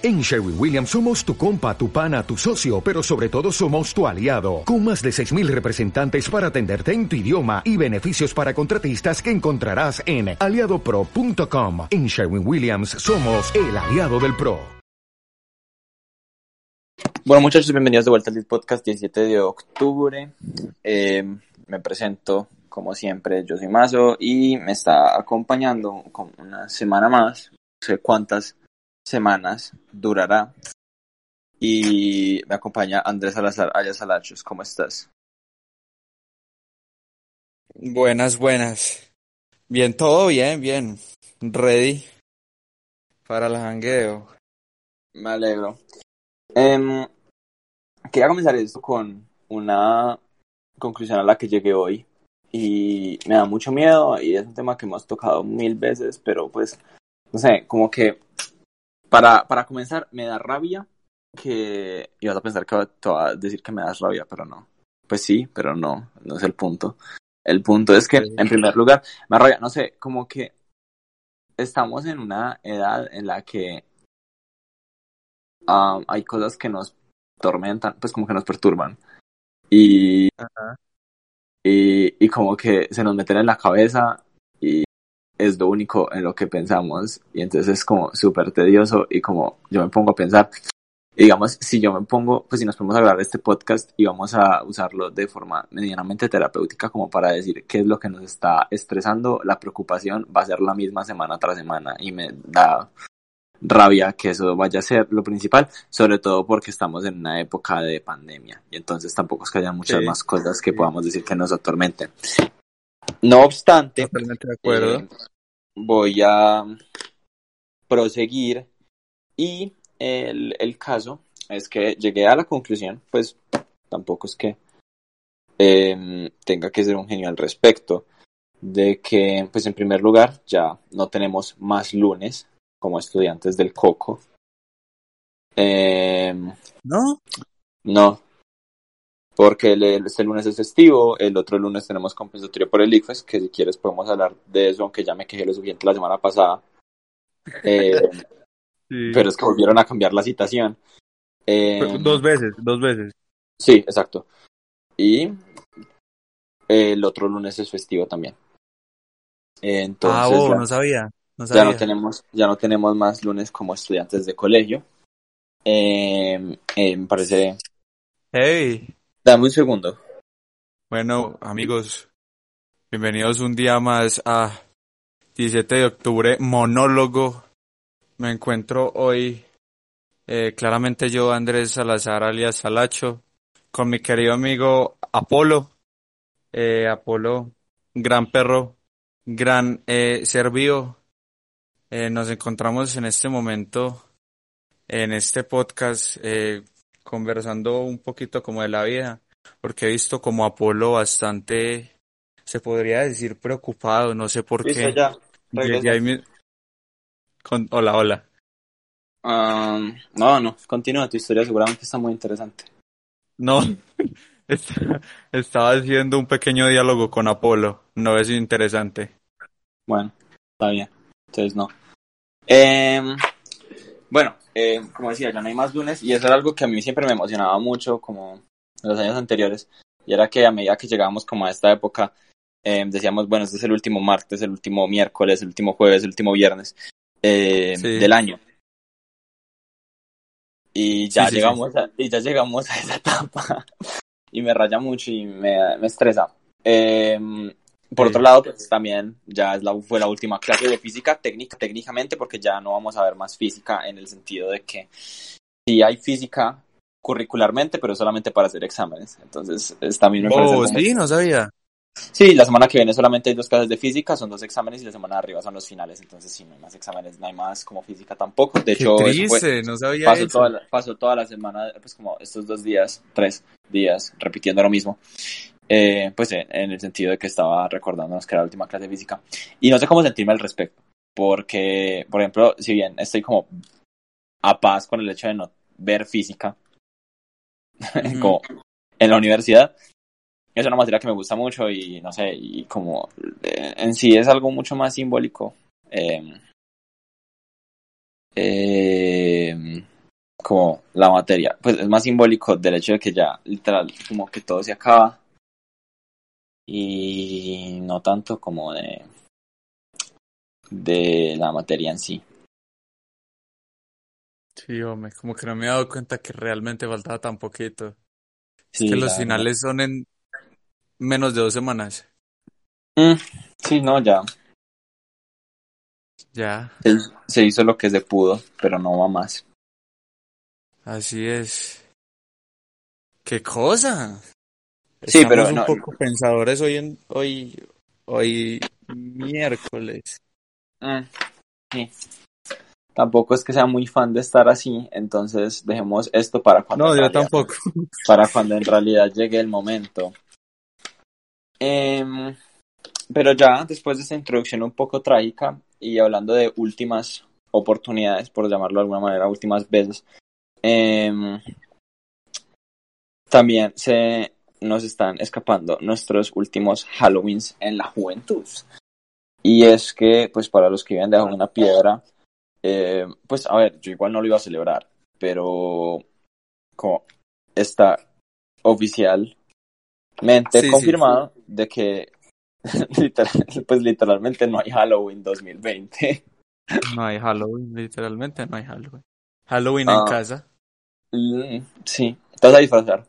En Sherwin Williams somos tu compa, tu pana, tu socio, pero sobre todo somos tu aliado, con más de 6.000 representantes para atenderte en tu idioma y beneficios para contratistas que encontrarás en aliadopro.com. En Sherwin Williams somos el aliado del PRO. Bueno muchachos, bienvenidos de vuelta al podcast 17 de octubre. Eh, me presento como siempre, yo soy Mazo y me está acompañando como una semana más, no sé cuántas semanas durará. Y me acompaña Andrés Salazar Ayas Salachos. ¿Cómo estás? Buenas, buenas. Bien, todo bien, bien. Ready para el jangueo. Me alegro. Eh, quería comenzar esto con una conclusión a la que llegué hoy. Y me da mucho miedo y es un tema que hemos tocado mil veces, pero pues, no sé, como que para, para comenzar, me da rabia que... Y vas a pensar que te va a decir que me das rabia, pero no. Pues sí, pero no, no es el punto. El punto es que, en primer lugar, me da rabia, no sé, como que estamos en una edad en la que um, hay cosas que nos tormentan, pues como que nos perturban. Y, y, y como que se nos meten en la cabeza y es lo único en lo que pensamos y entonces es como súper tedioso y como yo me pongo a pensar, y digamos, si yo me pongo, pues si nos podemos hablar de este podcast y vamos a usarlo de forma medianamente terapéutica como para decir qué es lo que nos está estresando, la preocupación va a ser la misma semana tras semana y me da rabia que eso vaya a ser lo principal, sobre todo porque estamos en una época de pandemia y entonces tampoco es que haya muchas Sí, más cosas que sí. podamos decir que nos atormenten. No obstante, Totalmente de acuerdo. eh, voy a proseguir y el, el caso es que llegué a la conclusión, pues tampoco es que eh, tenga que ser un genio al respecto, de que pues en primer lugar ya no tenemos más lunes como estudiantes del coco. Eh, ¿No? no, porque el, el- este lunes es festivo, el otro lunes tenemos compensatorio por el ICFES, que si quieres podemos hablar de eso, aunque ya me quejé lo suficiente la semana pasada. Eh, Sí. pero es que volvieron a cambiar la citación. Eh, Dos veces, dos veces. Sí, exacto. Y el otro lunes es festivo también. Entonces ah, oh, ya, no sabía. No ya no tenemos, ya no tenemos más lunes como estudiantes de colegio. Eh, me parece. Hey, Dame un segundo. bueno, amigos, bienvenidos un día más a 17 de octubre, monólogo. Me encuentro hoy, eh, claramente yo, Andrés Salazar, alias Salacho, con mi querido amigo Apolo. Eh, Apolo, gran perro, gran eh, servío. Eh, nos encontramos en este momento, en este podcast, eh, conversando un poquito como de la vida, porque he visto como Apolo bastante, se podría decir preocupado, no sé por Listo, qué. ya. Ahí con- Hola, hola. Um, no, no, continúa tu historia, seguramente está muy interesante. No, est- estaba haciendo un pequeño diálogo con Apolo, no es interesante. Bueno, está bien. Entonces no. Eh, bueno, eh, como decía, ya no hay más lunes y eso era algo que a mí siempre me emocionaba mucho como en los años anteriores y era que a medida que llegábamos como a esta época eh, decíamos, bueno, este es el último martes, el último miércoles, el último jueves, el último viernes eh, Sí. del año. Y ya Sí, sí, sí. llegamos a, y ya llegamos a esa etapa y me raya mucho y me, me estresa. Eh, por Sí. otro lado, pues también ya es la, fue la última clase de física técnica, técnicamente, porque ya no vamos a ver más física en el sentido de que sí hay física curricularmente, pero solamente para hacer exámenes. Entonces, es, también me parece Oh, sí, no sabía. Sí, la semana que viene solamente hay dos clases de física, son dos exámenes y la semana de arriba son los finales. Entonces, sí, no hay más exámenes, no hay más como física tampoco. De Qué hecho, eso fue- triste, no sabía pasó eso. toda, la, pasó toda la semana, pues como estos dos días, tres días, repitiendo lo mismo. Eh, pues en, en el sentido de que estaba recordándonos que era la última clase de física. Y no sé cómo sentirme al respecto. Porque, por ejemplo, si bien estoy como a paz con el hecho de no ver física Ujú. como en la universidad, es una materia que me gusta mucho y no sé, y como eh, en sí es algo mucho más simbólico. Eh, como la materia. Pues es más simbólico del hecho de que ya literal como que todo se acaba y no tanto como de de la materia en sí. Sí, hombre, como que no me he dado cuenta que realmente faltaba tan poquito. Sí, es que los finales son en menos de dos semanas. Mm, sí, no, ya Ya, se, se hizo lo que se pudo, pero no va más. así es. ¿Qué cosa? Sí, Estamos pero un no- poco pensadores hoy en hoy hoy miércoles. Mm, sí. Tampoco es que sea muy fan de estar así, entonces dejemos esto para cuando No, yo realidad- tampoco. para cuando en realidad llegue el momento. Em, pero ya después de esta introducción un poco trágica y hablando de últimas oportunidades, por llamarlo de alguna manera, últimas veces, em, también se nos están escapando nuestros últimos Halloweens en la juventud. Y es que, pues para los que viven debajo de una piedra, eh, pues a ver, yo igual no lo iba a celebrar, pero como está oficialmente Sí, sí, confirmado de que literal- pues literalmente no hay Halloween 2020. No hay Halloween, literalmente no hay Halloween. Halloween en Ah. casa. Mm, sí, te vas a disfrazar.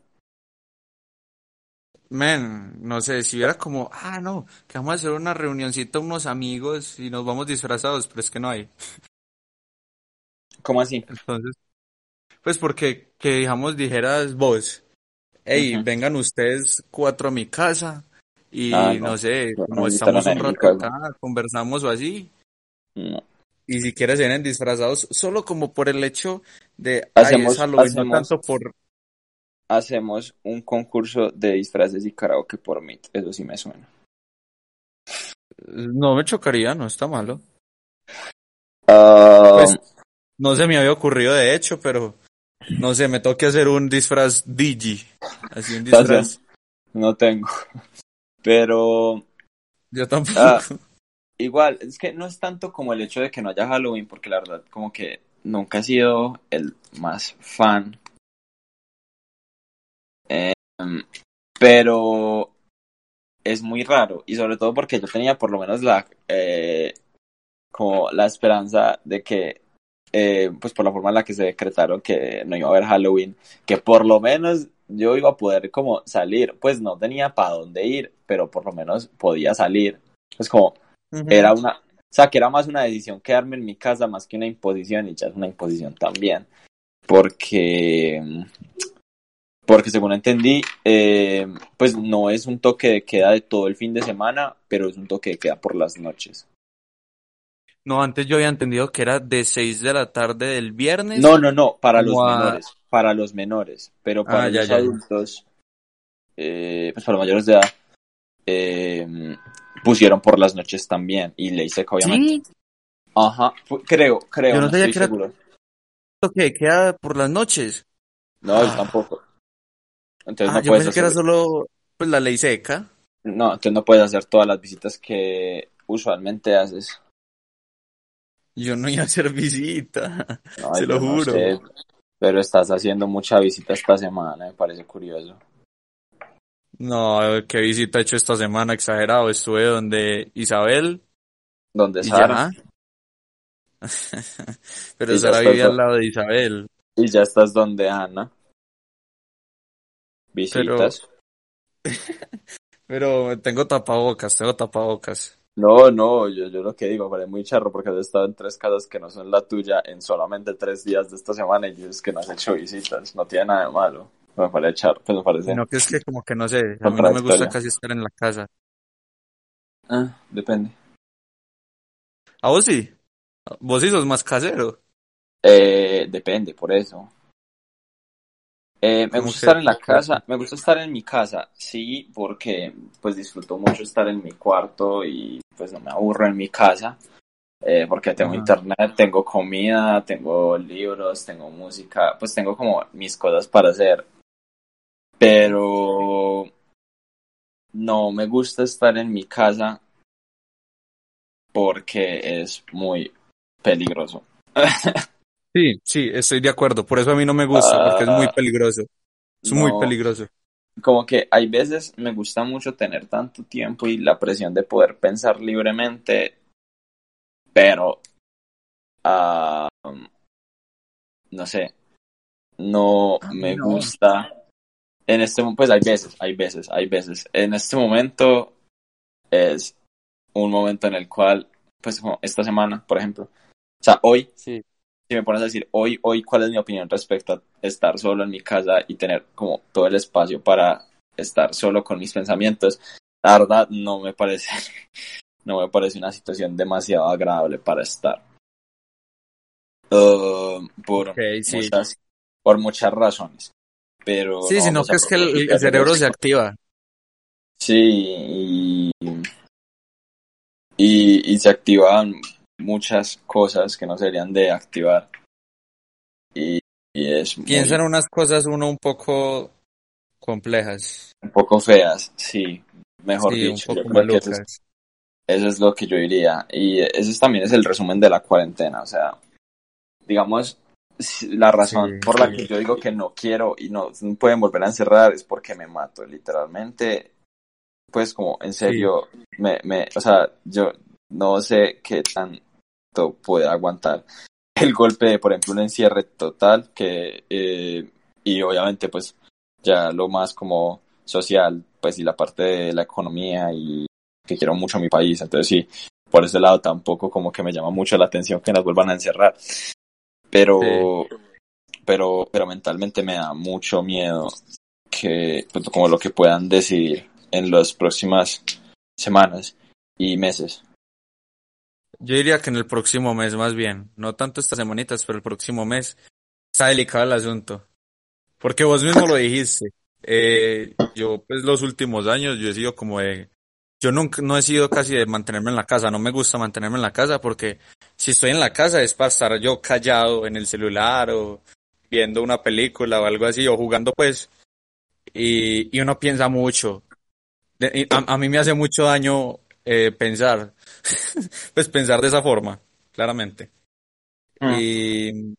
Men, no sé, si hubiera como, ah, no, que vamos a hacer una reunioncita unos amigos y nos vamos disfrazados, pero es que no hay. ¿Cómo así? Entonces, pues porque, que digamos, dijeras vos, hey, vengan ustedes cuatro a mi casa y Ah, no. no sé, No, como no estamos un rato acá, conversamos o así, No. y si quieres vienen disfrazados, solo como por el hecho de, ay, Hacemos- es Halloween, no hacemos- tanto por, Hacemos un concurso de disfraces y karaoke por Meet, eso sí me suena. no me chocaría, no está malo. Ah, Pues, no se me había ocurrido de hecho, pero no sé, me toque hacer un disfraz Digi. Así un disfraz. no tengo. Pero Yo tampoco. Ah. igual, es que no es tanto como el hecho de que no haya Halloween, porque la verdad, como que nunca he sido el más fan. Em, pero es muy raro, y sobre todo porque yo tenía por lo menos la, eh, como la esperanza de que, eh, pues por la forma en la que se decretaron que no iba a haber Halloween, que por lo menos yo iba a poder como salir, pues no tenía para dónde ir, pero por lo menos podía salir. Es como, era una, o sea, que era más una decisión quedarme en mi casa más que una imposición y ya es una imposición también. Porque, porque según entendí, eh, pues no es un toque de queda de todo el fin de semana, pero es un toque de queda por las noches. No, antes yo había entendido que era de 6 de la tarde del viernes. No, no, no, para los a- menores, para los menores, pero para Ah, ya, los ya, ya. adultos, eh, pues para los mayores de edad, eh, pusieron por las noches también y ley seca obviamente. Sí, Ajá, creo, creo, Yo no no, sabía estoy que era- seguro. toque de queda por las noches. No, yo Ah. tampoco. Entonces Ah, no yo puedes pensé que era solo pues la ley seca. no, entonces no puedes hacer todas las visitas que usualmente haces. Yo no iba a hacer visita. No, Se lo no juro. sé, pero estás haciendo mucha visita esta semana, me parece curioso. No, qué visita he hecho esta semana, exagerado. Estuve donde Isabel ¿Dónde y Sara? ya. Pero Sara vivía al lado de Isabel. Y ya estás donde Ana. Visitas. Pero tengo tapabocas, tengo tapabocas. No, no, yo, yo lo que digo, parece muy charro porque has estado en tres casas que no son la tuya en solamente tres días de esta semana y dices que no has hecho visitas. No tiene nada de malo. Me parece charro, pues me parece. No, que es que como que no sé, a mí no me gusta casi estar en la casa. Ah, depende. ¿A vos sí? Vos sí sos más casero. Eh, depende, por eso. Eh, me ¿Cómo gusta estar en la casa, me gusta estar en mi casa, sí, porque pues disfruto mucho estar en mi cuarto y pues no me aburro en mi casa, eh, porque tengo internet, tengo comida, tengo libros, tengo música, pues tengo como mis cosas para hacer. Pero no me gusta estar en mi casa porque es muy peligroso. Sí, sí, estoy de acuerdo. Por eso a mí no me gusta, porque es muy ah, peligroso. Es muy peligroso. Como que hay veces me gusta mucho tener tanto tiempo y la presión de poder pensar libremente, pero uh, no sé, no me gusta. En este pues hay veces, hay veces, hay veces. En este momento es un momento en el cual, pues como esta semana, por ejemplo, o sea, hoy, si me pones a decir hoy, hoy, ¿cuál es mi opinión respecto a estar solo en mi casa y tener como todo el espacio para estar solo con mis pensamientos? La verdad, no me parece, no me parece una situación demasiado agradable para estar. Uh, por, muchas, por muchas razones. Pero sí, sino que es que el, cerebro se activa. Sí, y, y, se activan muchas cosas que no serían de activar. Y, y es Piensan unas cosas uno un poco complejas. Un poco feas, sí, mejor dicho. eso es lo que yo diría. Y ese también es el resumen de la cuarentena. O sea, digamos, la razón por la que yo digo que no quiero y no, pueden volver a encerrar es porque me mato, literalmente. Pues como en serio, me, me, o sea, yo no sé qué tanto puede aguantar el golpe de, por ejemplo, un encierre total que, eh, y obviamente pues ya lo más como social, pues y la parte de la economía y que quiero mucho a mi país, entonces sí, por ese lado tampoco como que me llama mucho la atención que nos vuelvan a encerrar. Pero, pero, pero mentalmente me da mucho miedo que, pues, como lo que puedan decidir en las próximas semanas y meses. Yo diría que en el próximo mes más bien, no tanto estas semanitas, pero el próximo mes está delicado el asunto. Porque vos mismo lo dijiste. Eh, yo, pues los últimos años, yo he sido como de yo nunca, no he sido casi de mantenerme en la casa, no me gusta mantenerme en la casa porque si estoy en la casa es para estar yo callado en el celular o viendo una película o algo así o jugando pues y, y uno piensa mucho. a, mí me hace mucho daño eh, pensar, pues pensar de esa forma, claramente. Mm. Y,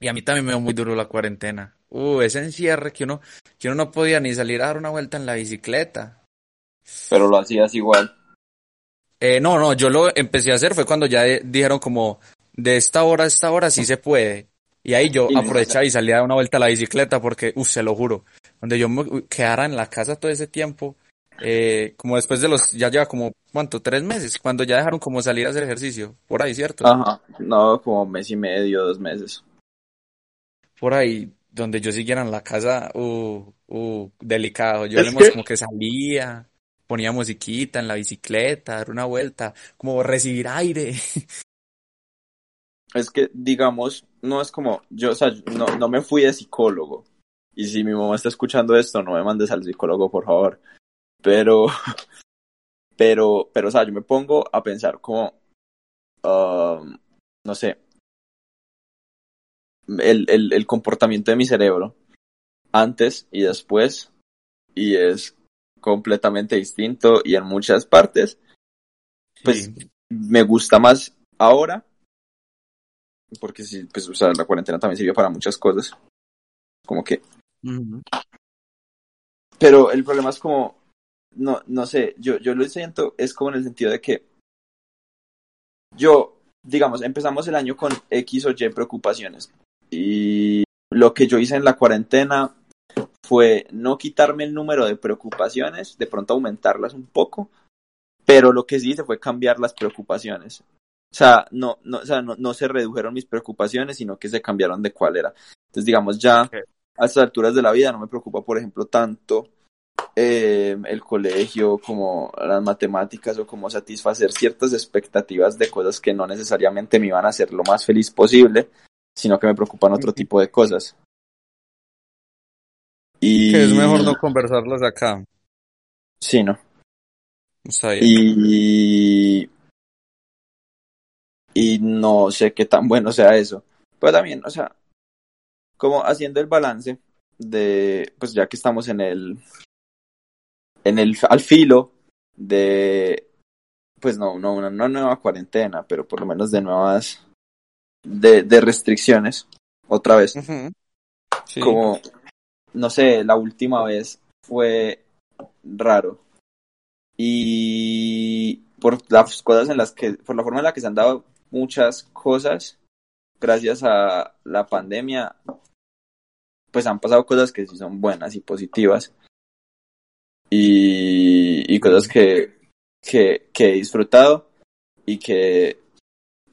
y a mí también me dio muy duro la cuarentena. Uh, ese encierre que uno, que uno no podía ni salir a dar una vuelta en la bicicleta pero lo hacías igual. Eh, no, no, yo lo empecé a hacer fue cuando ya dijeron como de esta hora a esta hora sí se puede. Y ahí yo aprovechaba y salía a dar una vuelta a la bicicleta porque, uff, se lo juro, donde yo me quedara en la casa todo ese tiempo, eh, como después de los, ya lleva como, ¿cuánto? Tres meses, cuando ya dejaron como salir a hacer ejercicio, por ahí, ¿cierto? Ajá, no, como mes y medio, dos meses. Por ahí, donde yo siguiera en la casa, uh, uh, delicado, yo le como que salía, ponía musiquita en la bicicleta, dar una vuelta, como recibir aire. Es que, digamos, no es como, yo, o sea, no, no me fui de psicólogo. Y si mi mamá está escuchando esto, no me mandes al psicólogo, por favor. Pero, pero, pero, o sea, yo me pongo a pensar como, um, no sé, el, el, el comportamiento de mi cerebro antes y después, y es completamente distinto y en muchas partes, pues me gusta más ahora, porque sí, pues, o sea, la cuarentena también sirvió para muchas cosas, como que... Pero el problema es como, no, no sé, yo, yo lo siento, es como en el sentido de que yo, digamos, empezamos el año con X o Y preocupaciones y lo que yo hice en la cuarentena fue no quitarme el número de preocupaciones, de pronto aumentarlas un poco, pero lo que sí hice fue cambiar las preocupaciones. O sea, no, no, o sea, no, no se redujeron mis preocupaciones, sino que se cambiaron de cuál era. Entonces, digamos, ya a estas alturas de la vida no me preocupa, por ejemplo, tanto eh, el colegio como las matemáticas o como satisfacer ciertas expectativas de cosas que no necesariamente me iban a hacer lo más feliz posible, sino que me preocupan otro tipo de cosas. Y... Que es mejor no conversarlas acá. Sí, ¿no? Y... Y no sé qué tan bueno sea eso. Pero también, o sea, como haciendo el balance de, pues ya que estamos en el, en el, al filo de, pues no, no, una, nueva cuarentena, pero por lo menos de nuevas, de, de restricciones, otra vez. Como, no sé, la última vez fue raro. Y por las cosas en las que, por la forma en la que se han dado muchas cosas, gracias a la pandemia, pues han pasado cosas que sí son buenas y positivas. Y, y cosas que, que, que he disfrutado y que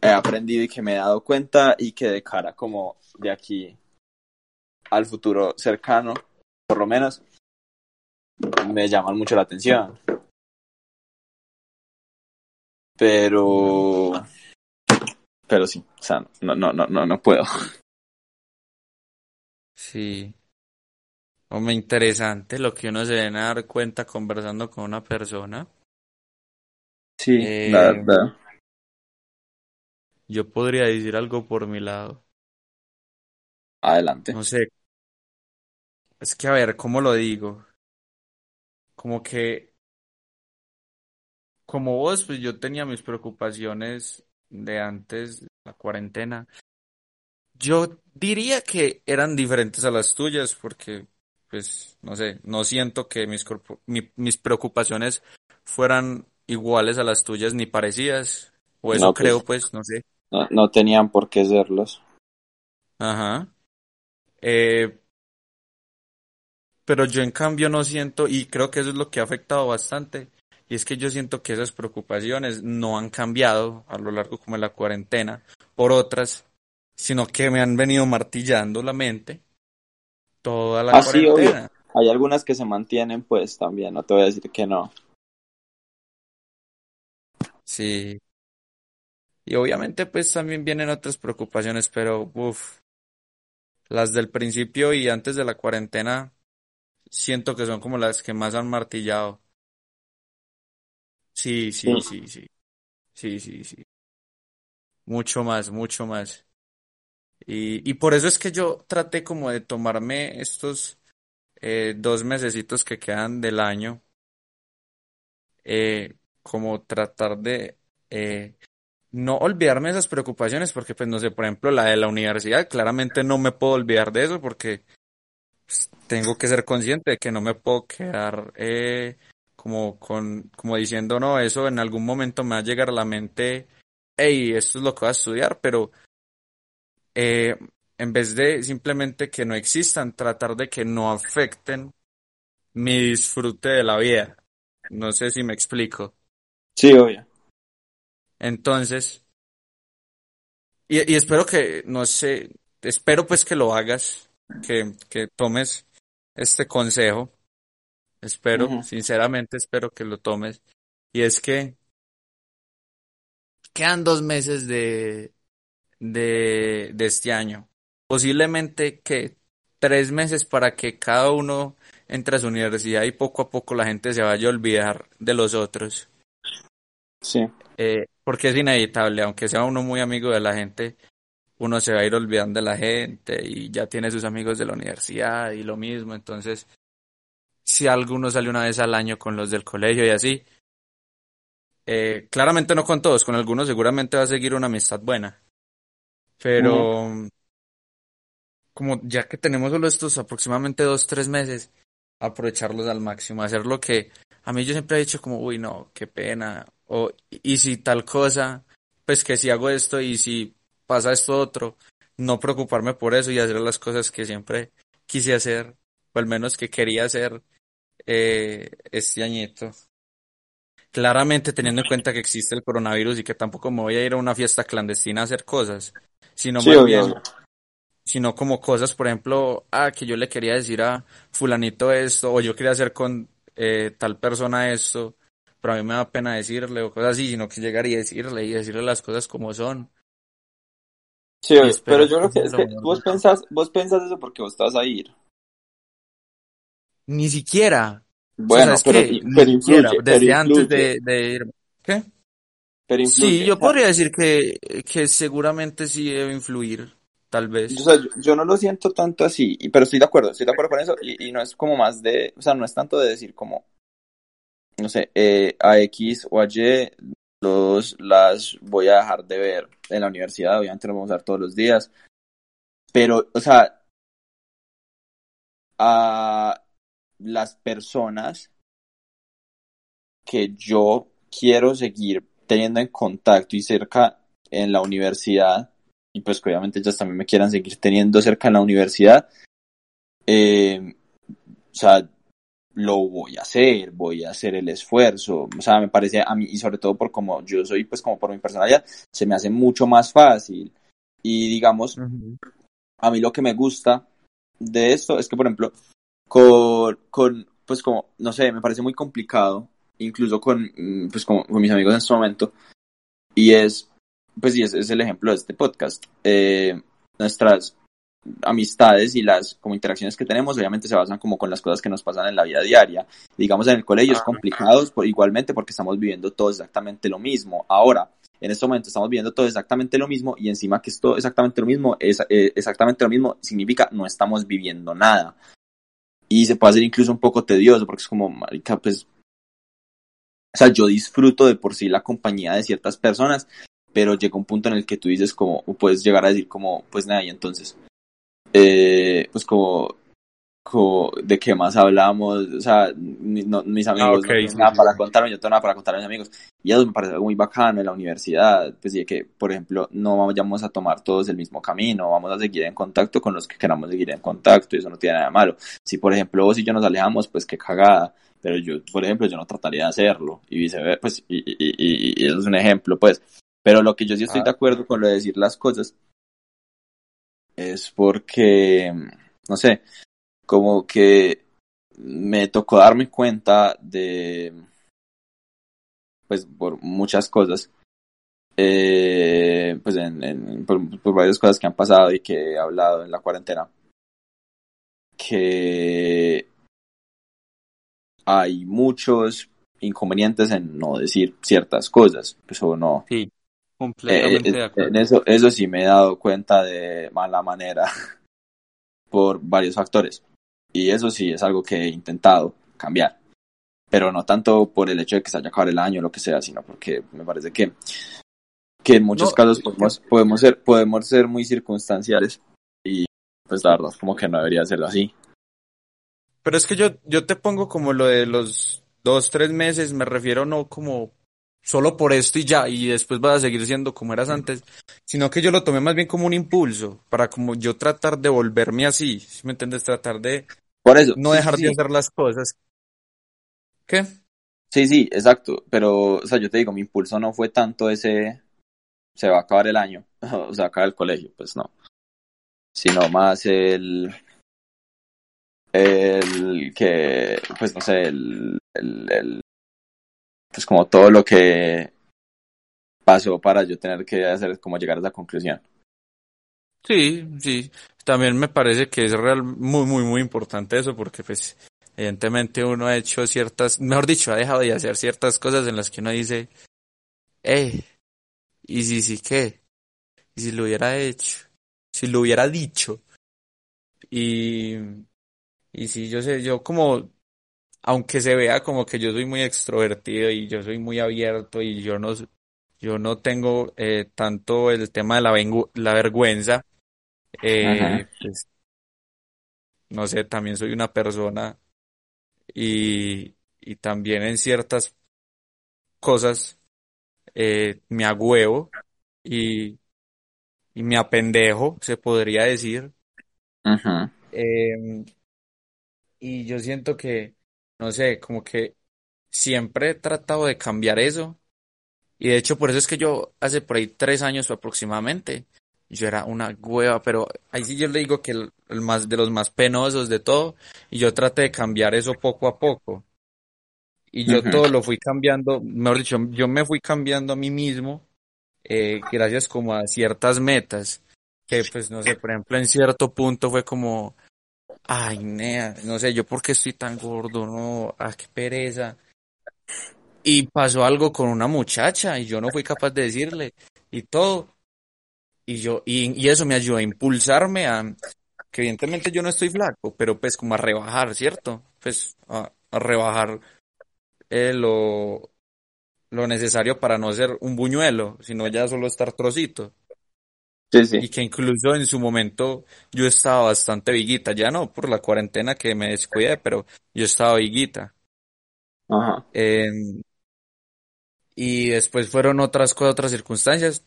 he aprendido y que me he dado cuenta y que de cara como de aquí al futuro cercano, por lo menos, me llaman mucho la atención. Pero, pero sí, o sea, no, no, no, no, no puedo. Sí. Hombre, interesante lo que uno se debe dar cuenta conversando con una persona. Sí, Eh, la verdad. Yo podría decir algo por mi lado. Adelante. No sé. Es que a ver, ¿cómo lo digo? Como que, como vos, pues yo tenía mis preocupaciones de antes la cuarentena. Yo diría que eran diferentes a las tuyas porque, pues, no sé, no siento que mis, mi- mis preocupaciones fueran iguales a las tuyas ni parecidas. O eso No, pues. creo, pues, no sé. No, no tenían por qué serlos. Ajá. Eh, pero yo en cambio no siento, y creo que eso es lo que ha afectado bastante, y es que yo siento que esas preocupaciones no han cambiado a lo largo como de la cuarentena por otras, sino que me han venido martillando la mente toda la Ah, sí, obvio. cuarentena. Hay algunas que se mantienen, pues también, no te voy a decir que no. Sí. Y obviamente pues también vienen otras preocupaciones, pero uff, las del principio y antes de la cuarentena siento que son como las que más han martillado. Sí, sí, sí, sí. Sí, sí, sí. Mucho más, mucho más. Y, por eso es que yo traté como de tomarme estos eh, dos mesecitos que quedan del año, eh, como tratar de eh, no olvidarme de esas preocupaciones, porque pues no sé, por ejemplo, la de la universidad, claramente no me puedo olvidar de eso porque pues, tengo que ser consciente de que no me puedo quedar eh, como con, como diciendo, no, eso en algún momento me va a llegar a la mente, hey, esto es lo que voy a estudiar, pero eh, en vez de simplemente que no existan, tratar de que no afecten mi disfrute de la vida. No sé si me explico. Sí, obvio. Entonces, y, y espero que, no sé, espero pues que lo hagas, que, que tomes este consejo. Espero, sinceramente espero que lo tomes. Y es que quedan dos meses de, de, de este año. Posiblemente que tres meses para que cada uno entre a su universidad y poco a poco la gente se vaya a olvidar de los otros. Sí. Eh, porque es inevitable, aunque sea uno muy amigo de la gente, uno se va a ir olvidando de la gente y ya tiene sus amigos de la universidad y lo mismo. Entonces, si alguno sale una vez al año con los del colegio y así, eh, claramente no con todos, con algunos seguramente va a seguir una amistad buena. Pero, como ya que tenemos solo estos aproximadamente dos, tres meses, aprovecharlos al máximo, hacer lo que a mí yo siempre he dicho como, uy, no, qué pena, o y si tal cosa, pues que si hago esto y si pasa esto otro, no preocuparme por eso y hacer las cosas que siempre quise hacer, o al menos que quería hacer eh, este añito. Claramente teniendo en cuenta que existe el coronavirus y que tampoco me voy a ir a una fiesta clandestina a hacer cosas, sino Sí, más bien sino como cosas, por ejemplo, ah, que yo le quería decir a fulanito esto, o yo quería hacer con eh, tal persona esto, pero a mí me da pena decirle, o cosas así, sino que llegar y decirle, y decirle las cosas como son. Sí, Pero yo creo que que es vos pensás, vos pensás eso porque vos estás a ir. Ni siquiera, o sea, Bueno, ¿sabes pero, Ni pero influye, pero desde antes de, de irme. ¿Qué? pero Sí, yo O podría decir que, que seguramente sí debe influir, tal o vez. sea, yo, yo no lo siento tanto así, pero estoy de acuerdo, estoy de acuerdo con eso, y, y no es como más de, o sea, no es tanto de decir como, no sé, eh, a X o a Y los, las voy a dejar de ver en la universidad, obviamente no vamos a ver todos los días, pero, o sea, a las personas que yo quiero seguir teniendo en contacto y cerca en la universidad, y pues que obviamente ellas también me quieran seguir teniendo cerca en la universidad, eh, o sea, lo voy a hacer, voy a hacer el esfuerzo, o sea, me parece a mí, y sobre todo por como yo soy, pues como por mi personalidad, se me hace mucho más fácil. Y digamos, a mí lo que me gusta de esto es que, por ejemplo, con, con, pues como, no sé, me parece muy complicado, incluso con, mm, pues como con mis amigos en este momento, y es, pues sí, es, es el ejemplo de este podcast. Eh, nuestras amistades y las como interacciones que tenemos obviamente se basan como con las cosas que nos pasan en la vida diaria. Digamos en el colegio es complicado igualmente porque estamos viviendo todo exactamente lo mismo. Ahora, en este momento estamos viviendo todo exactamente lo mismo y encima que esto exactamente lo mismo es eh, exactamente lo mismo significa no estamos viviendo nada. Y se puede hacer incluso un poco tedioso porque es como, marica, pues o sea, yo disfruto de por sí la compañía de ciertas personas, pero llega un punto en el que tú dices como, puedes llegar a decir como, pues nada, y entonces, eh, pues como, como, de qué más hablamos, o sea, mis amigos ah, no tienen nada para contarme, yo tengo nada para contar a mis amigos, y eso me parece algo muy bacano en la universidad, pues y que, por ejemplo, no vayamos a tomar todos el mismo camino, vamos a seguir en contacto con los que queramos seguir en contacto, y eso no tiene nada de malo. Si, por ejemplo, vos y yo nos alejamos, pues qué cagada, pero yo, por ejemplo, yo no trataría de hacerlo, y viceversa, pues, y, y, y, eso es un ejemplo, pues, pero lo que yo sí estoy de acuerdo con lo de decir las cosas es porque, no sé, como que me tocó darme cuenta de, pues, por muchas cosas, eh, pues, en, por, por varias cosas que han pasado y que he hablado en la cuarentena, que hay muchos inconvenientes en no decir ciertas cosas, pues o no. Sí, completamente de acuerdo. En eso, eso sí me he dado cuenta de mala manera por varios factores. Y eso sí es algo que he intentado cambiar. Pero no tanto por el hecho de que se haya acabado el año o lo que sea, sino porque me parece que, que en muchos casos podemos, podemos, ser, podemos ser muy circunstanciales y pues la verdad como que no debería ser así. Pero es que yo, yo te pongo como lo de los dos, tres meses, me refiero no como solo por esto y ya, y después vas a seguir siendo como eras antes, sino que yo lo tomé más bien como un impulso, para como yo tratar de volverme así, si me entiendes? Tratar de por eso, no dejar de hacer las cosas. ¿Qué? Sí, sí, exacto, pero, o sea, yo te digo, mi impulso no fue tanto ese, se va a acabar el año, o sea, acabar el colegio, pues no, sino más el, el que, pues no sé, el, el, el, pues como todo lo que pasó para yo tener que hacer como llegar a esa conclusión. Sí, sí, también me parece que es real muy, muy, muy importante eso porque pues evidentemente uno ha hecho ciertas, mejor dicho, ha dejado de hacer ciertas cosas en las que uno dice, eh, y si sí, ¿qué? Y si lo hubiera hecho, si lo hubiera dicho. Y y sí, yo sé, yo como, aunque se vea como que yo soy muy extrovertido y yo soy muy abierto y yo no, yo no tengo eh, tanto el tema de la, la vergüenza, eh, pues, no sé, también soy una persona y, y también en ciertas cosas eh, me agüevo y, y me apendejo, se podría decir. Ajá. Eh, y yo siento que, no sé, como que siempre he tratado de cambiar eso. Y de hecho, por eso es que yo hace por ahí tres años aproximadamente, yo era una hueva, pero ahí sí yo le digo que el, más de los más penosos de todo, y yo traté de cambiar eso poco a poco. Y yo todo lo fui cambiando, mejor dicho, yo me fui cambiando a mí mismo, eh, gracias como a ciertas metas, que pues no sé, por ejemplo, en cierto punto fue como, Ay, nea, no sé, yo por qué estoy tan gordo, no, ah, qué pereza. Y pasó algo con una muchacha y yo no fui capaz de decirle y todo. Y yo, y, y eso me ayudó a impulsarme a, que evidentemente yo no estoy flaco, pero pues como a rebajar, ¿cierto? Pues a, rebajar eh, lo, lo necesario para no ser un buñuelo, sino ya solo estar trocito. Sí, sí. Y que incluso en su momento yo estaba bastante viguita, ya no por la cuarentena que me descuidé, pero yo estaba viguita. Ajá. Em, y después fueron otras cosas, otras circunstancias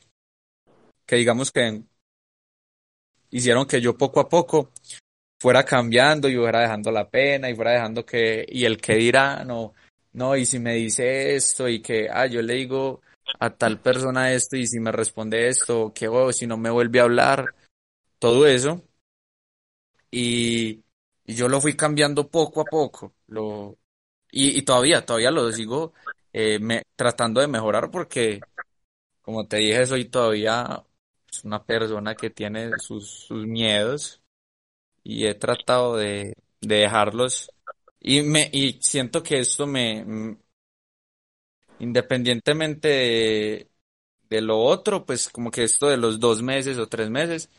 que digamos que hicieron que yo poco a poco fuera cambiando y fuera dejando la pena y fuera dejando que, y el que dirá, no, no, y si me dice esto y que, ah, yo le digo a tal persona esto y si me responde esto, que oh, si no me vuelve a hablar, todo eso. Y, yo lo fui cambiando poco a poco, lo, y, todavía, todavía lo sigo eh, tratando de mejorar porque, como te dije, soy todavía una persona que tiene sus, sus miedos y he tratado de, de dejarlos y me y siento que esto me mm, independientemente de, de lo otro, pues como que esto de los dos meses o tres meses,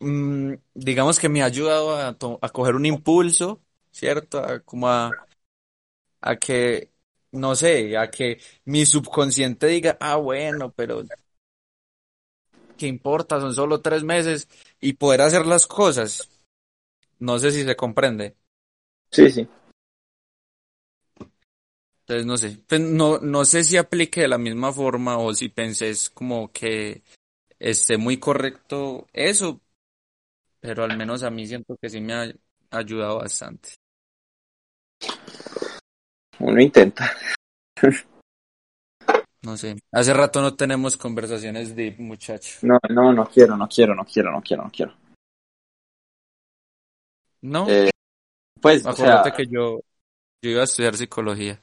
mm, digamos que me ha ayudado a, a coger un impulso, ¿cierto? A, como a, a que, no sé, a que mi subconsciente diga, ah, bueno, pero ¿qué importa? Son solo tres meses y poder hacer las cosas. No sé si se comprende. Sí, sí. Entonces, no sé, pues, no, no sé si aplique de la misma forma o si penses como que esté muy correcto eso, pero al menos a mí siento que sí me ha ayudado bastante. Uno intenta. No sé, hace rato no tenemos conversaciones de muchacho. No, no, no quiero, no quiero, no quiero, no quiero, no quiero. ¿No? Eh, pues, o sea, Acuérdate que yo, yo iba a estudiar psicología.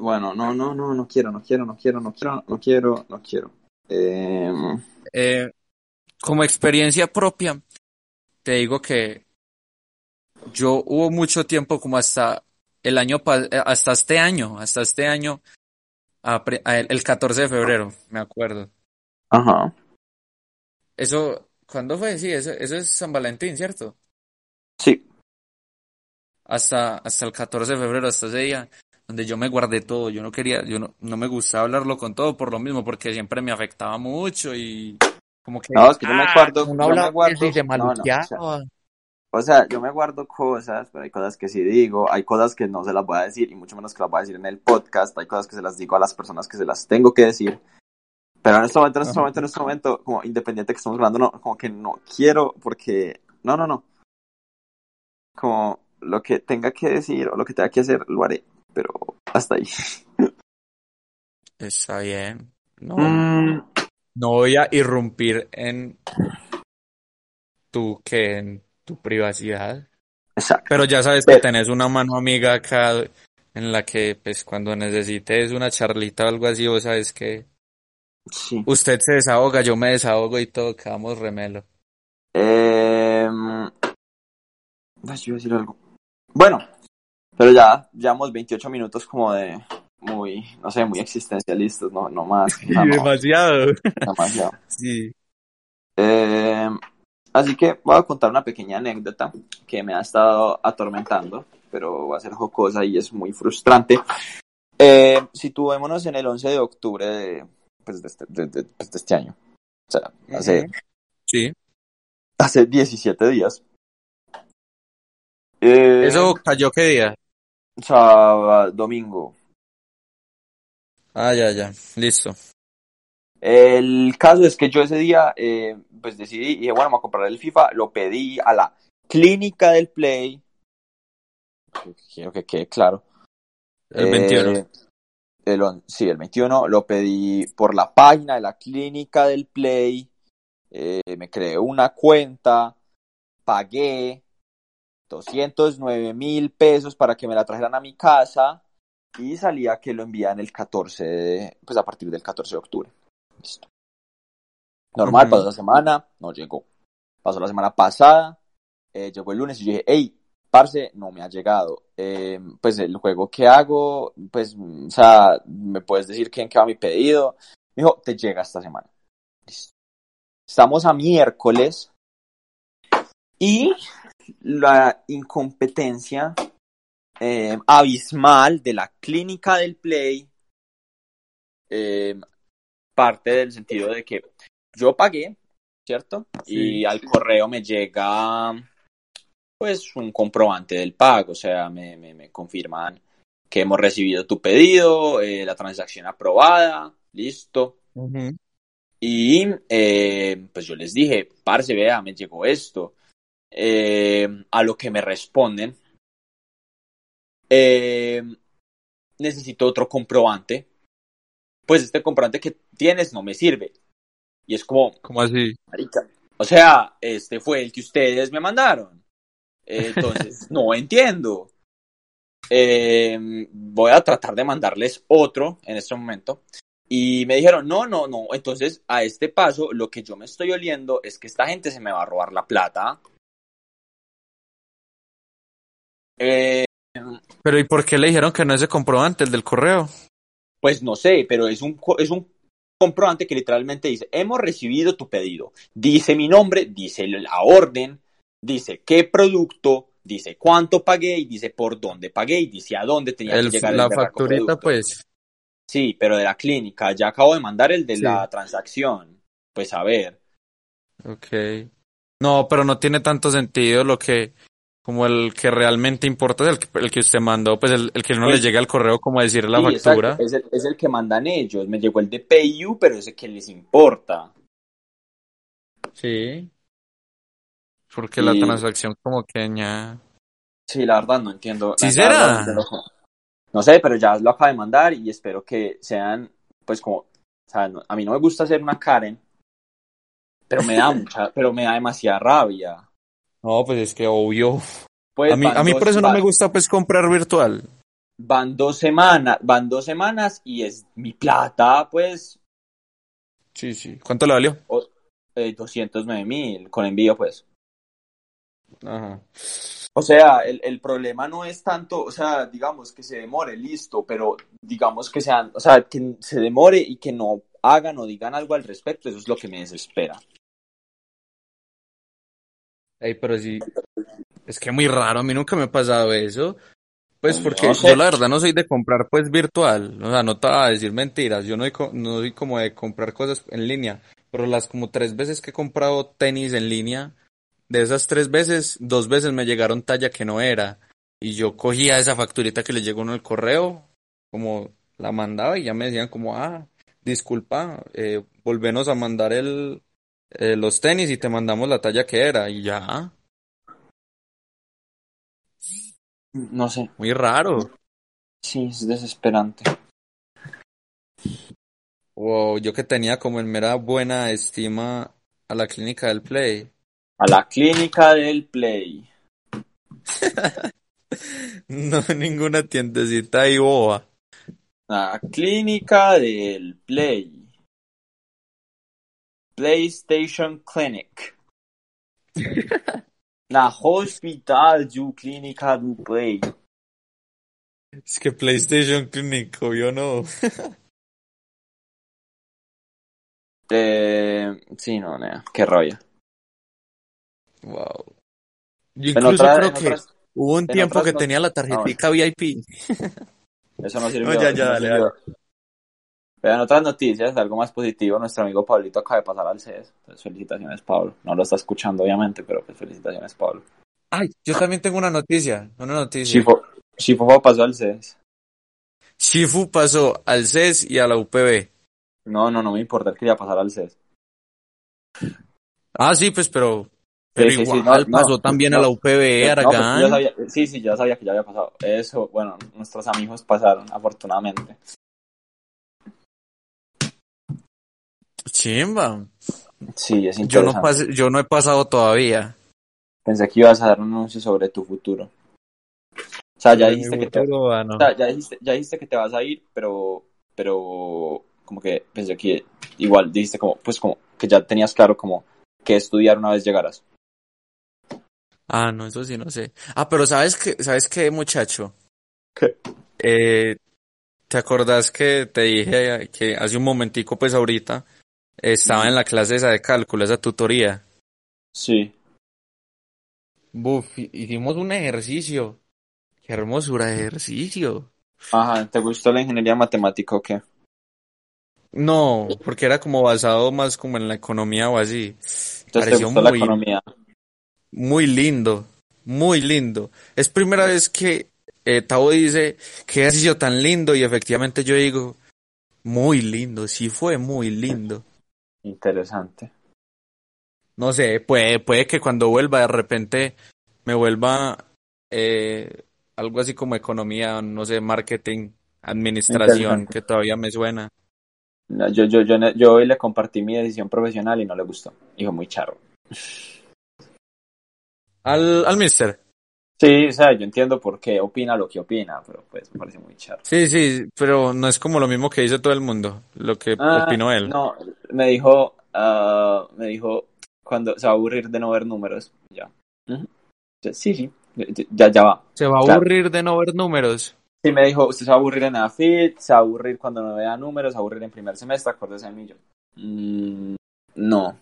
bueno, no, no, no, no quiero, no quiero, no quiero, no quiero, no quiero, no quiero. Eh, Eh, como experiencia propia, te digo que yo hubo mucho tiempo como hasta el año, eh, hasta este año, hasta este año, a pre- a el el 14 de febrero, me acuerdo. ajá. Eso, ¿cuándo fue? Sí, eso, eso es San Valentín, ¿cierto? Sí, Hasta, hasta el 14 de febrero, hasta ese día, donde yo me guardé todo. Yo no quería, yo no, no me gustaba hablarlo con todo por lo mismo, porque siempre me afectaba mucho y como que, No, es que yo me ah, me guardo- y se no, no, o sea, maluqueaba. O sea, yo me guardo cosas, pero hay cosas que sí digo, hay cosas que no se las voy a decir y mucho menos que las voy a decir en el podcast, hay cosas que se las digo a las personas que se las tengo que decir. Pero en este momento, en este Ajá. momento, en este momento, como independiente que estamos hablando, no, como que no quiero porque, no, no, no. Como lo que tenga que decir o lo que tenga que hacer, lo haré, pero hasta ahí. Está bien. No, Mm, no voy a irrumpir en tu, que en tu privacidad. exacto. Pero ya sabes que Pero- tenés una mano amiga acá en la que, pues, cuando necesites una charlita o algo así, vos sabes que Sí. usted se desahoga, yo me desahogo y todo, quedamos remelo. Eh, ay, yo iba a decir algo. Bueno, pero ya llevamos 28 minutos como de muy, no sé, muy existencialistas, no, no más. no, demasiado. demasiado. Sí. Eh, así que voy a contar una pequeña anécdota que me ha estado atormentando, pero va a ser jocosa y es muy frustrante. Eh, situémonos en el 11 de octubre de, pues, de, este, de- de- pues, de este año. O sea, hace. Sí. hace 17 días. Eh, ¿Eso cayó qué día? sábado, domingo. Ah, ya, ya. Listo. El caso es que yo ese día, eh, pues decidí, y dije, bueno, vamos a comprar el FIFA, lo pedí a la clínica del Play. Quiero que quede claro. El Eh, 21. el on- sí, el 21 lo pedí por la página de la clínica del Play. Eh, me creé una cuenta, pagué 209 mil pesos para que me la trajeran a mi casa y salía que lo envían el 14, de- pues a partir del 14 de octubre. Listo. Normal, pasó la semana, no llegó. Pasó la semana pasada, eh, llegó el lunes y yo dije, hey, parce, no me ha llegado. Eh, pues el juego que hago, pues, mm, o sea, me puedes decir que en qué va mi pedido. Me dijo, te llega esta semana. Listo. Estamos a miércoles y la incompetencia eh, abismal de la clínica del Play eh, parte del sentido de que yo pagué, ¿cierto? Y al correo me llega pues un comprobante del pago, o sea, me, me, me confirman que hemos recibido tu pedido, eh, la transacción aprobada, listo. Y eh, pues yo les dije, parce, vea, me llegó esto. Eh, a lo que me responden, necesito otro comprobante. Pues este comprobante que tienes no me sirve. Y es como... ¿Cómo así? O sea, este fue el que ustedes me mandaron. Entonces, no entiendo. Eh, voy a tratar de mandarles otro en este momento. Y me dijeron, no, no, no. Entonces, a este paso, lo que yo me estoy oliendo es que esta gente se me va a robar la plata. Eh, pero ¿y por qué le dijeron que no es el comprobante, el del correo? Pues no sé, pero es un, es un comprobante que literalmente dice, hemos recibido tu pedido. Dice mi nombre, dice la orden, dice qué producto, dice cuánto pagué y dice por dónde pagué y dice a dónde tenía que llegar la facturita, pues. Sí, pero de la clínica. Ya acabo de mandar el de la transacción. Pues a ver. Ok. No, pero no tiene tanto sentido lo que como el que realmente importa es el que, el que usted mandó, pues el, que no le pues llega al correo como decir la factura. Es el, es el, que mandan ellos. Me llegó el de PayU, pero es el que les importa. Sí. Porque la transacción como que ya... Sí, la verdad no entiendo. ¿Sí será? No, sé, pero ya lo acaba de mandar y espero que sean, pues como, o sea, a mí no me gusta hacer una Karen, pero me da mucha, pero me da demasiada rabia. No, pues es que obvio. Pues a mí, a mí por eso no me gusta pues comprar virtual. Van dos semanas, van dos semanas y es mi plata, pues. Sí, sí. ¿Cuánto le valió? O, eh, 209 mil, con envío, pues. Ajá. O sea, el, el, problema no es tanto, o sea, digamos que se demore, listo, pero digamos que sean, o sea, que se demore y que no hagan o digan algo al respecto, eso es lo que me desespera. Ey, pero sí, es que muy raro, a mí nunca me ha pasado eso. Pues porque yo la verdad no soy de comprar pues virtual, o sea, no te voy a decir mentiras, yo no soy, no soy como de comprar cosas en línea, pero las como tres veces que he comprado tenis en línea, de esas tres veces, dos veces me llegaron talla que no era. Y yo cogía esa facturita que le llegó en el correo, como la mandaba y ya me decían como, ah, disculpa, eh, volvenos a mandar el, eh, los tenis y te mandamos la talla que era y ya. No sé. Muy raro. Sí, es desesperante. Wow, yo que tenía como en mera buena estima a la clínica del Play. A la clínica del Play. no, ninguna tiendecita ahí boba. La clínica del Play. PlayStation Clinic. La hospital du clínica du Play. Es que PlayStation Clinic, yo no. eh, sí, no, no, qué rollo. Wow. Yo incluso creo que hubo un tiempo que tenía la tarjetita VIP. Eso no sirvió. No, ya, ya, dale, dale. Vean otras noticias, algo más positivo, nuestro amigo Pablito acaba de pasar al CES. Pues felicitaciones, Pablo. No lo está escuchando, obviamente, pero pues felicitaciones, Pablo. Ay, yo también tengo una noticia, una noticia. Shifu, Shifu pasó al CES. Shifu pasó al CES y a la UPB. No, no, no me importa, él quería pasar al CES. Ah, sí, pues, pero pero igual pasó también a la UPB, Aragán. sí, sí, ya sabía que ya había pasado. Eso, bueno, nuestros amigos pasaron, afortunadamente. Chimba. Sí, es yo no, yo no he pasado todavía. Pensé que ibas a dar un anuncio sobre tu futuro. O sea, ya dijiste, que te, ya, dijiste, ya dijiste que te vas a ir, pero, pero como que pensé que igual dijiste como, pues como que ya tenías claro como que estudiar una vez llegaras. Ah, no, eso sí no sé. Ah, pero ¿sabes qué, ¿sabes qué, muchacho? ¿Qué? Eh, ¿Te acordás que te dije que hace un momentico, pues ahorita, estaba en la clase esa de cálculo, esa tutoría? Sí. Buf, hicimos un ejercicio. Qué hermosura de ejercicio. Ajá, ¿te gustó la ingeniería matemática o qué? No, porque era como basado más como en la economía o así. Entonces, ¿te Pareció la muy, economía? muy lindo, muy lindo. Es primera vez que eh, Tavo dice qué ejercicio tan lindo y efectivamente yo digo muy lindo, sí fue muy lindo. Interesante. No sé, puede, puede que cuando vuelva de repente me vuelva eh, algo así como economía, no sé, marketing, administración, que todavía me suena. No, Yo, yo, yo, yo hoy le compartí mi decisión profesional y no le gustó. Dijo muy charro. Al, al mister. Sí, o sea, yo entiendo por qué opina lo que opina, pero pues me parece muy charro. Sí, sí, pero no es como lo mismo que dice todo el mundo, lo que Ah, opinó él. No, me dijo, ah, me dijo cuando se va a aburrir de no ver números. Ya. Sí, sí, ya, ya va. Se va a Claro. aburrir de no ver números. Sí, me dijo, usted se va a aburrir en AFIT, se va a aburrir cuando no vea números, se va a aburrir en primer semestre, acuérdese de mí yo. Mm, no.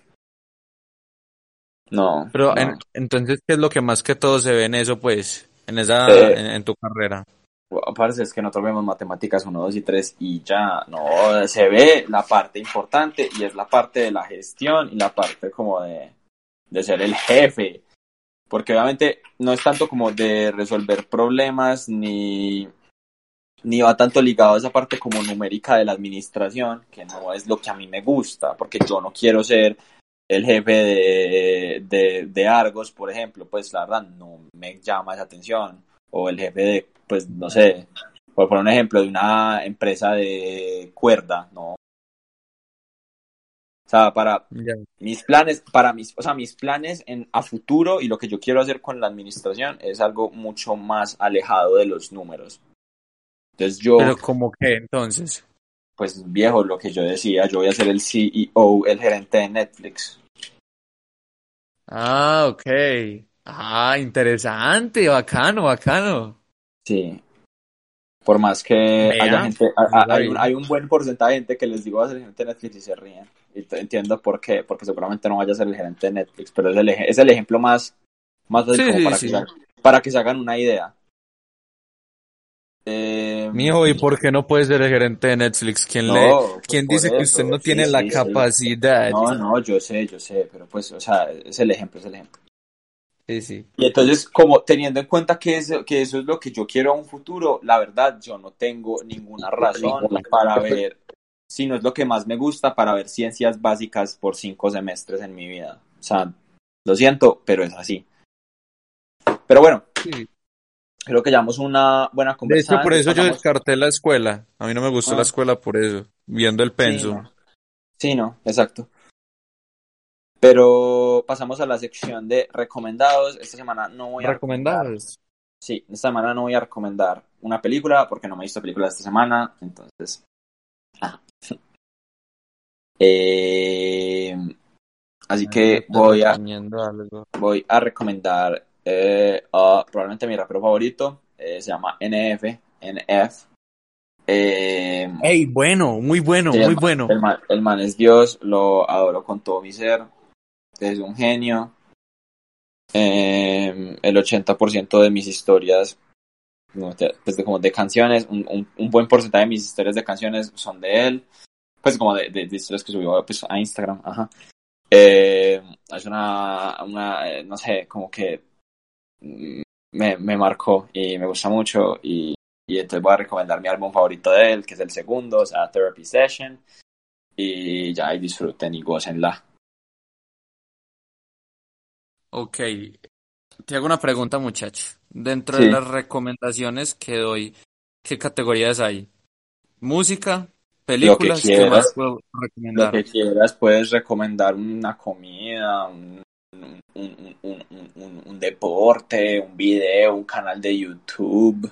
No. Pero no. en- entonces, ¿qué es lo que más que todo se ve en eso, pues, en esa, Eh, en, en tu carrera? Parce, es que nosotros vemos matemáticas 1, 2 y 3 y ya, no, se ve la parte importante y es la parte de la gestión y la parte como de, de ser el jefe. Porque obviamente no es tanto como de resolver problemas ni, ni va tanto ligado a esa parte como numérica de la administración, que no es lo que a mí me gusta, porque yo no quiero ser el jefe de, de, de Argos, por ejemplo, pues la verdad no me llama esa atención. O el jefe de, pues no sé, por poner un ejemplo, de una empresa de cuerda, ¿no? O sea, para mis planes, para mis, o sea, mis planes en, a futuro y lo que yo quiero hacer con la administración es algo mucho más alejado de los números. Entonces yo, Pero como que entonces. Pues viejo, lo que yo decía, yo voy a ser el CEO, el gerente de Netflix. Ah, ok. Ah, interesante, bacano, bacano. Sí. Por más que haya gente, a- a- está hay, un, bien. hay un buen porcentaje de gente que les digo va a ser el gerente de Netflix y se ríen. Y entiendo por qué, porque seguramente no vaya a ser el gerente de Netflix, pero es el, es el ejemplo más, más fácil Sí, como sí, para, sí. Que para que se hagan una idea. Eh, Mijo, ¿y por qué no puede ser el gerente de Netflix? ¿Quién no, le, pues quién por dice que eso, usted no sí, tiene la sí, sí. capacidad? No, no, yo sé, yo sé, pero pues, o sea, es el ejemplo, es el ejemplo. Sí, sí. Y entonces, como teniendo en cuenta que eso, que eso es lo que yo quiero a un futuro, la verdad, yo no tengo ninguna razón para ver, si no es lo que más me gusta, para ver ciencias básicas por cinco semestres en mi vida. O sea, lo siento, pero es así. Pero bueno, Sí. Creo que llevamos una buena De hecho, conversación. por eso yo descarté la escuela. A mí no me gustó Ah. la escuela por eso, viendo el Sí, penso. no. Sí, no, exacto. Pero pasamos a la sección de recomendados. Esta semana no voy a ¿Recomendados? Sí, esta semana no voy a recomendar una película porque no me he visto películas esta semana, entonces. ah. Eh, así que Estoy voy a, voy a recomendar eh, a probablemente mi rapero favorito, eh, se llama NF, NF. Eh, Ey, bueno, muy bueno, muy bueno. el man, el man es Dios, lo adoro con todo mi ser, es un genio. Eh, el 80% de mis historias, pues de, como de canciones, un, un, un buen porcentaje de mis historias de canciones son de él, pues como de, de, de historias que subió pues, a Instagram, ajá. Eh, es una, una, eh, no sé, como que me, me marcó y me gusta mucho y, y entonces voy a recomendar mi álbum favorito de él, que es el segundo, o sea, Therapy Session, y ya, y disfruten y gócenla. Ok. Te hago una pregunta, muchacho. Dentro Sí. de las recomendaciones que doy, ¿qué categorías hay? ¿Música? ¿Películas? ¿Qué quieras. más puedo Lo recomendar? que quieras, puedes recomendar una comida, un, un, un, un, un- deporte, un video, un canal de YouTube.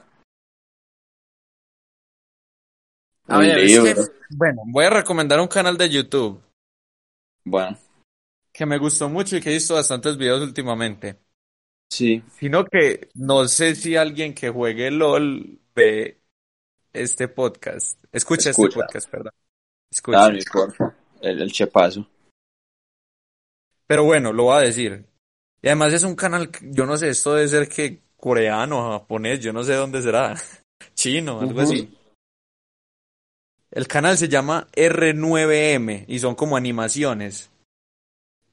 A ver, es libro. que, bueno, voy a recomendar un canal de YouTube Bueno, que me gustó mucho y que he visto bastantes videos últimamente. sí. Sino que no sé si alguien que juegue LOL ve este podcast. Escucha, Escucha. este podcast, perdón. Escucha. Importa. El, el chepazo. Pero bueno, lo voy a decir. Y además es un canal, yo no sé, esto debe ser que coreano, japonés, yo no sé dónde será. Chino, algo Ujú. así. El canal se llama R9M y son como animaciones.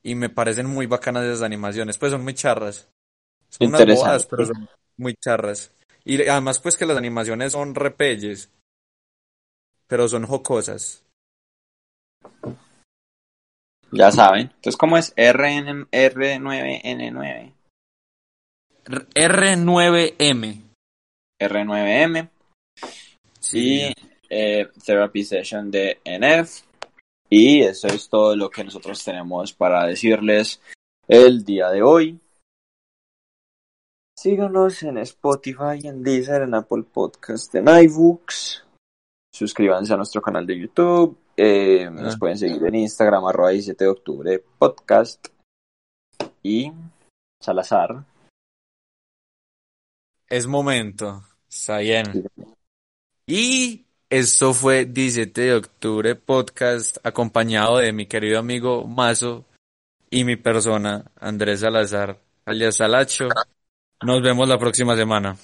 Y me parecen muy bacanas esas animaciones, pues son muy charras. Son unas pero son muy charras. Y además pues que las animaciones son repelles, pero son jocosas. Ya saben. Entonces, ¿cómo es RN, R9N9? R9M. R9M. Sí. eh, Therapy Session de NF. Y eso es todo lo que nosotros tenemos para decirles el día de hoy. Síganos en Spotify, en Deezer, en Apple Podcast, en iBooks. Suscríbanse a nuestro canal de YouTube. Eh, Nos pueden seguir en Instagram, arroba 17 de octubre podcast. Y Salazar. Es momento. Está bien. Y esto fue 17 de octubre podcast acompañado de mi querido amigo Mazo y mi persona Andrés Salazar alias Salacho. Nos vemos la próxima semana.